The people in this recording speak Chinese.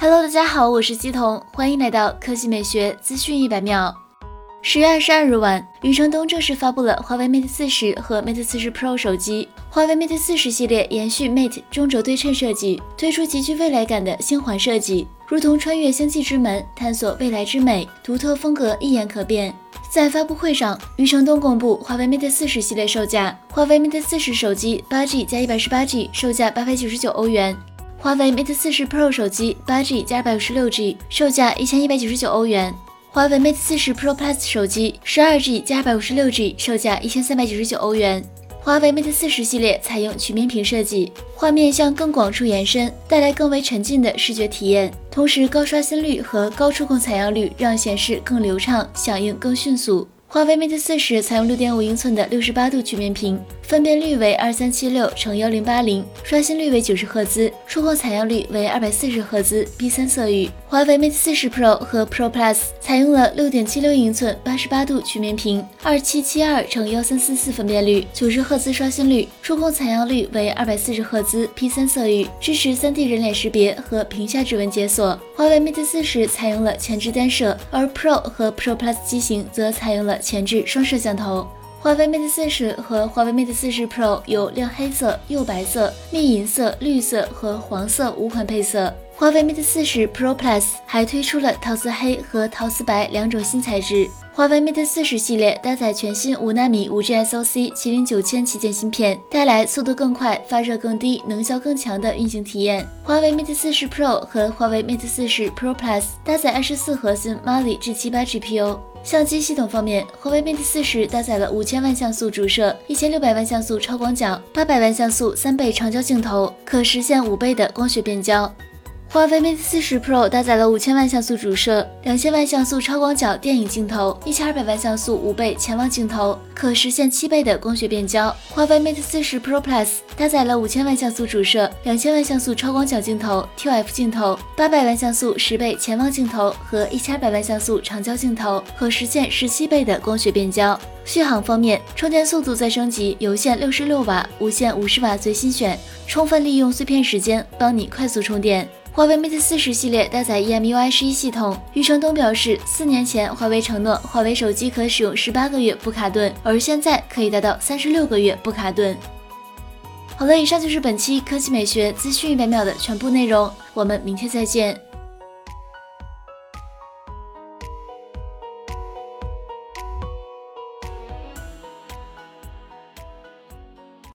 Hello，大家好，我是姬彤，欢迎来到科技美学资讯一百秒。十月二十二日晚，余承东正式发布了华为 Mate 四十和 Mate 四十 Pro 手机。华为 Mate 四十系列延续 Mate 中轴对称设计，推出极具未来感的星环设计，如同穿越星际之门，探索未来之美，独特风格一眼可辨。在发布会上，余承东公布华为 Mate 四十系列售价：华为 Mate 四十手机八 G 加一百十八 G，售价八百九十九欧元；华为 Mate 四十 Pro 手机八 G 加二百五十六 G，售价一千一百九十九欧元；华为 Mate 四十 Pro Plus 手机十二 G 加二百五十六 G，售价一千三百九十九欧元。华为 Mate 四十系列采用曲面屏设计，画面向更广处延伸，带来更为沉浸的视觉体验。同时，高刷新率和高触控采样率让显示更流畅，响应更迅速。华为 Mate 四十采用六点五英寸的六十八度曲面屏，分辨率为二三七六乘幺零八零，刷新率为九十赫兹，触控采样率为二百四十赫兹，B 三色域。华为 Mate 四十 Pro 和 Pro Plus 采用了六点七六英寸八十八度曲面屏，二七七二乘幺三四四分辨率，九十赫兹刷新率，触控采样率为二百四十赫兹，P 三色域，支持三 D 人脸识别和屏下指纹解锁。华为 Mate 四十采用了前置单摄，而 Pro 和 Pro Plus 机型则采用了前置双摄像头。华为 Mate 四十和华为 Mate 四十 Pro 有亮黑色、釉白色、蜜银色、绿色和黄色五款配色。华为 Mate 四十 Pro Plus 还推出了陶瓷黑和陶瓷白两种新材质。华为 Mate 四十系列搭载全新五纳米五 G SoC 麒麟九千旗舰芯片，带来速度更快、发热更低、能效更强的运行体验。华为 Mate 四十 Pro 和华为 Mate 四十 Pro Plus 搭载二十四核心 Mali G 七八 GPU。相机系统方面，华为 Mate 四十搭载了五千万像素主摄、一千六百万像素超广角、八百万像素三倍长焦镜头，可实现五倍的光学变焦。华为 Mate 四十 Pro 搭载了五千万像素主摄、两千万像素超广角电影镜头、一千二百万像素五倍潜望镜头，可实现七倍的光学变焦。华为 Mate 四十 Pro Plus 搭载了五千万像素主摄、两千万像素超广角镜头、ToF 镜头、八百万像素十倍潜望镜头和一千二百万像素长焦镜头，可实现十七倍的光学变焦。续航方面，充电速度再升级，有线六十六瓦、无线五十瓦最新选，充分利用碎片时间，帮你快速充电。华为 Mate 四十系列搭载 EMUI 十一系统。余承东表示，四年前华为承诺华为手机可使用十八个月不卡顿，而现在可以达到三十六个月不卡顿。好了，以上就是本期科技美学资讯一百秒的全部内容，我们明天再见。